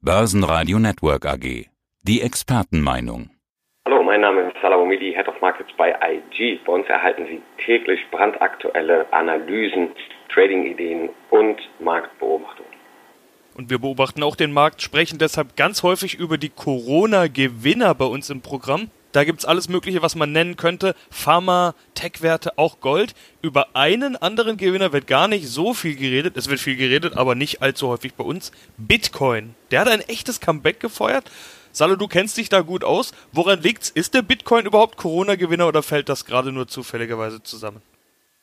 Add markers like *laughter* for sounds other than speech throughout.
Börsenradio Network AG. Die Expertenmeinung. Hallo, mein Name ist Salah Omidi, Head of Markets bei IG. Bei uns erhalten Sie täglich brandaktuelle Analysen, Trading-Ideen und Marktbeobachtungen. Und wir beobachten auch den Markt, sprechen deshalb ganz häufig über die Corona-Gewinner bei uns im Programm. Da gibt es alles Mögliche, was man nennen könnte. Pharma, Tech-Werte, auch Gold. Über einen anderen Gewinner wird gar nicht so viel geredet. Es wird viel geredet, aber nicht allzu häufig bei uns. Bitcoin. Der hat ein echtes Comeback gefeuert. Salo, du kennst dich da gut aus. Woran liegt's? Ist der Bitcoin überhaupt Corona-Gewinner oder fällt das gerade nur zufälligerweise zusammen?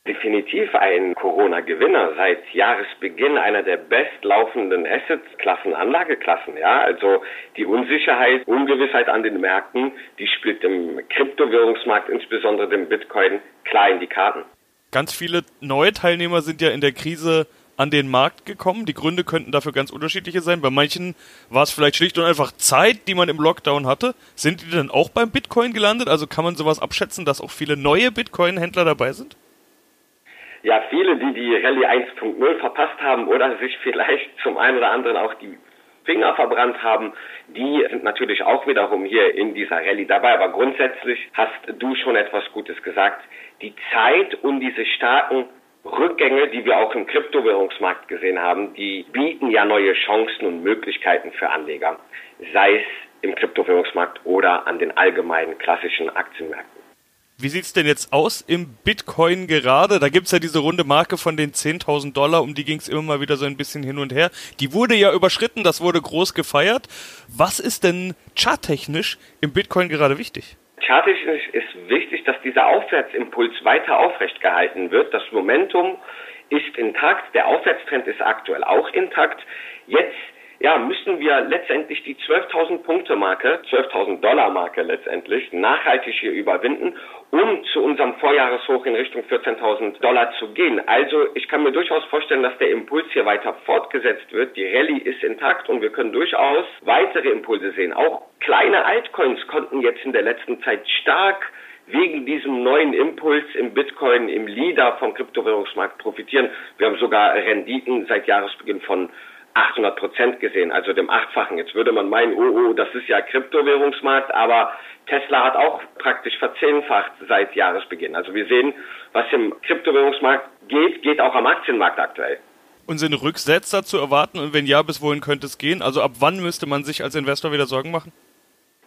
Definitiv ein Corona-Gewinner seit Jahresbeginn einer der bestlaufenden Asset-Klassen, Anlageklassen. Ja, also die Unsicherheit, Ungewissheit an den Märkten, die spielt im Kryptowährungsmarkt, insbesondere dem Bitcoin, klar in die Karten. Ganz viele neue Teilnehmer sind ja in der Krise an den Markt gekommen. Die Gründe könnten dafür ganz unterschiedliche sein. Bei manchen war es vielleicht schlicht und einfach Zeit, die man im Lockdown hatte. Sind die denn auch beim Bitcoin gelandet? Also kann man sowas abschätzen, dass auch viele neue Bitcoin-Händler dabei sind? Ja, viele, die die Rallye 1.0 verpasst haben oder sich vielleicht *laughs* zum einen oder anderen auch die Finger verbrannt haben, die sind natürlich auch wiederum hier in dieser Rallye dabei. Aber grundsätzlich hast du schon etwas Gutes gesagt. Die Zeit und diese starken Rückgänge, die wir auch im Kryptowährungsmarkt gesehen haben, die bieten ja neue Chancen und Möglichkeiten für Anleger, sei es im Kryptowährungsmarkt oder an den allgemeinen klassischen Aktienmärkten. Wie sieht's denn jetzt aus im Bitcoin gerade? Da gibt's ja diese runde Marke von den 10.000 Dollar, um die ging's immer mal wieder so ein bisschen hin und her. Die wurde ja überschritten, das wurde groß gefeiert. Was ist denn charttechnisch im Bitcoin gerade wichtig? Charttechnisch ist wichtig, dass dieser Aufwärtsimpuls weiter aufrecht gehalten wird. Das Momentum ist intakt, der Aufwärtstrend ist aktuell auch intakt. Jetzt ja, müssen wir letztendlich die 12.000 Punkte Marke, 12.000 Dollar Marke letztendlich nachhaltig hier überwinden, um zu unserem Vorjahreshoch in Richtung 14.000 Dollar zu gehen. Also ich kann mir durchaus vorstellen, dass der Impuls hier weiter fortgesetzt wird. Die Rallye ist intakt und wir können durchaus weitere Impulse sehen. Auch kleine Altcoins konnten jetzt in der letzten Zeit stark wegen diesem neuen Impuls im Bitcoin, im Leader vom Kryptowährungsmarkt profitieren. Wir haben sogar Renditen seit Jahresbeginn von 800 Prozent gesehen, also dem Achtfachen. Jetzt würde man meinen, oh, oh, das ist ja Kryptowährungsmarkt, aber Tesla hat auch praktisch verzehnfacht seit Jahresbeginn. Also wir sehen, was im Kryptowährungsmarkt geht, geht auch am Aktienmarkt aktuell. Und sind Rücksetzer zu erwarten? Und wenn ja, bis wohin könnte es gehen? Also ab wann müsste man sich als Investor wieder Sorgen machen?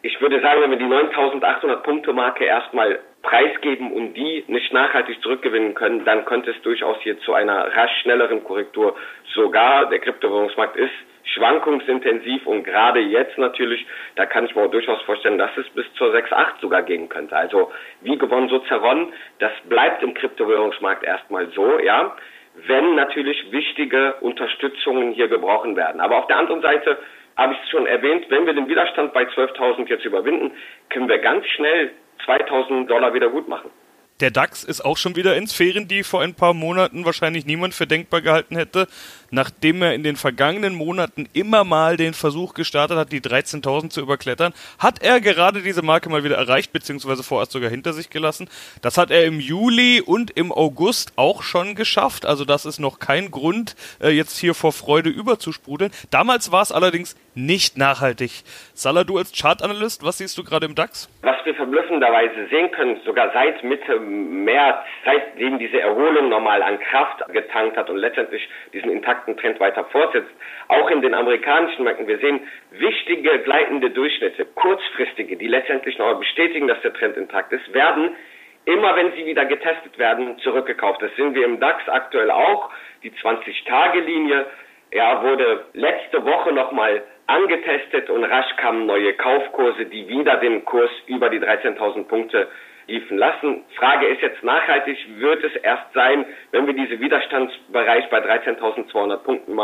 Ich würde sagen, wenn wir die 9800 Punkte Marke erstmal preisgeben und die nicht nachhaltig zurückgewinnen können, dann könnte es durchaus hier zu einer rasch schnelleren Korrektur sogar, der Kryptowährungsmarkt ist schwankungsintensiv und gerade jetzt natürlich, da kann ich mir durchaus vorstellen, dass es bis zur 6,8 sogar gehen könnte. Also wie gewonnen, so zerronnen, das bleibt im Kryptowährungsmarkt erstmal so, ja, wenn natürlich wichtige Unterstützungen hier gebrochen werden. Aber auf der anderen Seite habe ich es schon erwähnt, wenn wir den Widerstand bei 12.000 jetzt überwinden, können wir ganz schnell 2000 Dollar wieder gut machen. Der DAX ist auch schon wieder in Sphären, die vor ein paar Monaten wahrscheinlich niemand für denkbar gehalten hätte, nachdem er in den vergangenen Monaten immer mal den Versuch gestartet hat, die 13.000 zu überklettern, hat er gerade diese Marke mal wieder erreicht, beziehungsweise vorerst sogar hinter sich gelassen. Das hat er im Juli und im August auch schon geschafft, also das ist noch kein Grund, äh, jetzt hier vor Freude überzusprudeln. Damals war es allerdings nicht nachhaltig. Salah, du als Chartanalyst, was siehst du gerade im DAX? Was wir verblüffenderweise sehen können, sogar seit Mitte März, seitdem diese Erholung nochmal an Kraft getankt hat und letztendlich diesen intakten Trend weiter fortsetzt, auch in den amerikanischen Märkten, wir sehen wichtige gleitende Durchschnitte, kurzfristige, die letztendlich nochmal bestätigen, dass der Trend intakt ist, werden immer wenn sie wieder getestet werden, zurückgekauft. Das sehen wir im DAX aktuell auch. Die 20-Tage-Linie ja, wurde letzte Woche nochmal angetestet und rasch kamen neue Kaufkurse, die wieder den Kurs über die 13.000 Punkte liefen lassen. Frage ist jetzt nachhaltig, wird es erst sein, wenn wir diese Widerstandsbereich bei 13.200 Punkten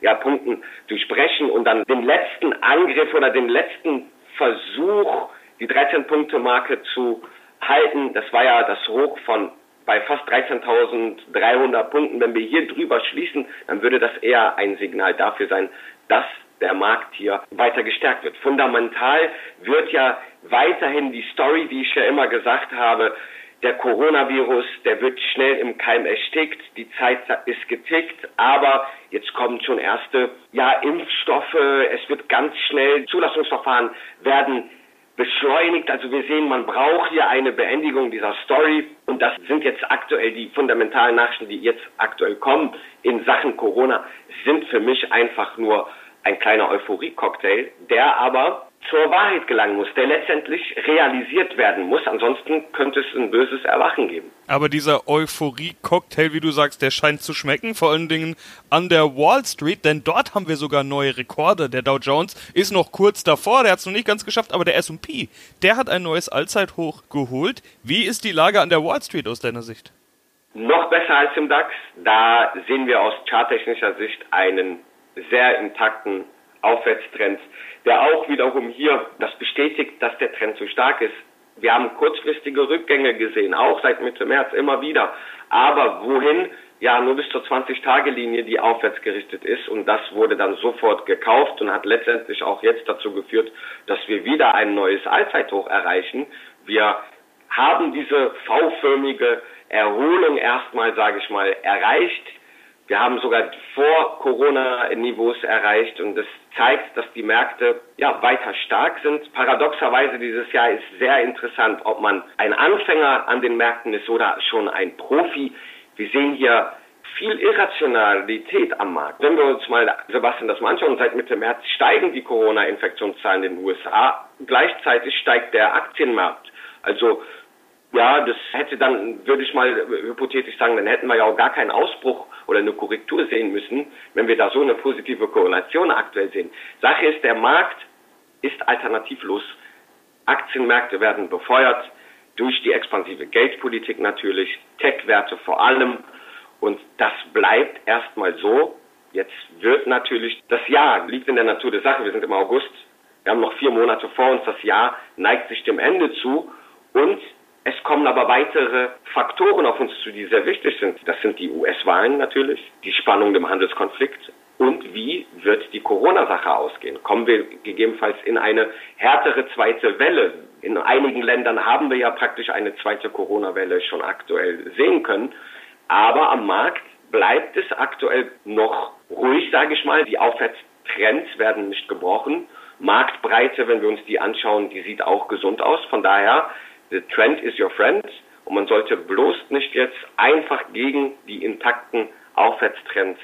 ja, Punkten durchbrechen und dann den letzten Angriff oder den letzten Versuch, die 13 Punkte Marke zu halten. Das war ja das Hoch von bei fast 13.300 Punkten. Wenn wir hier drüber schließen, dann würde das eher ein Signal dafür sein, dass der Markt hier weiter gestärkt wird. Fundamental wird ja weiterhin die Story, die ich ja immer gesagt habe, der Coronavirus, der wird schnell im Keim erstickt, die Zeit ist getickt, aber jetzt kommen schon erste ja, Impfstoffe, es wird ganz schnell, Zulassungsverfahren werden beschleunigt. Also wir sehen, man braucht hier eine Beendigung dieser Story und das sind jetzt aktuell die fundamentalen Nachrichten, die jetzt aktuell kommen in Sachen Corona, sind für mich einfach nur ein kleiner Euphorie-Cocktail, der aber zur Wahrheit gelangen muss, der letztendlich realisiert werden muss. Ansonsten könnte es ein böses Erwachen geben. Aber dieser Euphorie-Cocktail, wie du sagst, der scheint zu schmecken, vor allen Dingen an der Wall Street, denn dort haben wir sogar neue Rekorde. Der Dow Jones ist noch kurz davor, der hat es noch nicht ganz geschafft, aber der S&P, der hat ein neues Allzeithoch geholt. Wie ist die Lage an der Wall Street aus deiner Sicht? Noch besser als im DAX. Da sehen wir aus charttechnischer Sicht einen sehr intakten Aufwärtstrend, der auch wiederum hier das bestätigt, dass der Trend so stark ist. Wir haben kurzfristige Rückgänge gesehen, auch seit Mitte März immer wieder. Aber wohin? Ja, nur bis zur 20-Tage-Linie, die aufwärts gerichtet ist. Und das wurde dann sofort gekauft und hat letztendlich auch jetzt dazu geführt, dass wir wieder ein neues Allzeithoch erreichen. Wir haben diese V-förmige Erholung erstmal, sage ich mal, erreicht. Wir haben sogar vor Corona-Niveaus erreicht und das zeigt, dass die Märkte ja weiter stark sind. Paradoxerweise dieses Jahr ist sehr interessant, ob man ein Anfänger an den Märkten ist oder schon ein Profi. Wir sehen hier viel Irrationalität am Markt. Wenn wir uns mal, Sebastian, das mal anschauen, seit Mitte März steigen die Corona-Infektionszahlen in den USA. Gleichzeitig steigt der Aktienmarkt. Also ja, das hätte dann, würde ich mal hypothetisch sagen, dann hätten wir ja auch gar keinen Ausbruch oder eine Korrektur sehen müssen, wenn wir da so eine positive Korrelation aktuell sehen. Sache ist, der Markt ist alternativlos. Aktienmärkte werden befeuert durch die expansive Geldpolitik natürlich, Tech-Werte vor allem. Und das bleibt erstmal so. Jetzt wird natürlich, das Jahr liegt in der Natur der Sache. Wir sind im August. Wir haben noch vier Monate vor uns. Das Jahr neigt sich dem Ende zu. Und es kommen aber weitere Faktoren auf uns zu, die sehr wichtig sind. Das sind die US-Wahlen natürlich, die Spannung im Handelskonflikt und wie wird die Corona-Sache ausgehen? Kommen wir gegebenenfalls in eine härtere zweite Welle? In einigen Ländern haben wir ja praktisch eine zweite Corona-Welle schon aktuell sehen können. Aber am Markt bleibt es aktuell noch ruhig, sage ich mal. Die Aufwärtstrends werden nicht gebrochen. Marktbreite, wenn wir uns die anschauen, die sieht auch gesund aus. Von daher The trend is your friend. Und man sollte bloß nicht jetzt einfach gegen die intakten Aufwärtstrends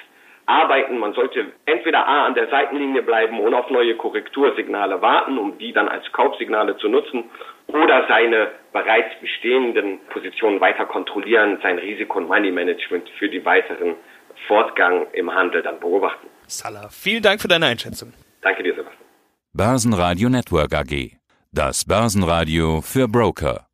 arbeiten. Man sollte entweder A an der Seitenlinie bleiben und auf neue Korrektursignale warten, um die dann als Kaufsignale zu nutzen, oder seine bereits bestehenden Positionen weiter kontrollieren, sein Risiko- und Money-Management für die weiteren Fortgang im Handel dann beobachten. Salah, vielen Dank für deine Einschätzung. Danke dir, Sebastian. Börsenradio Network AG. Das Börsenradio für Broker.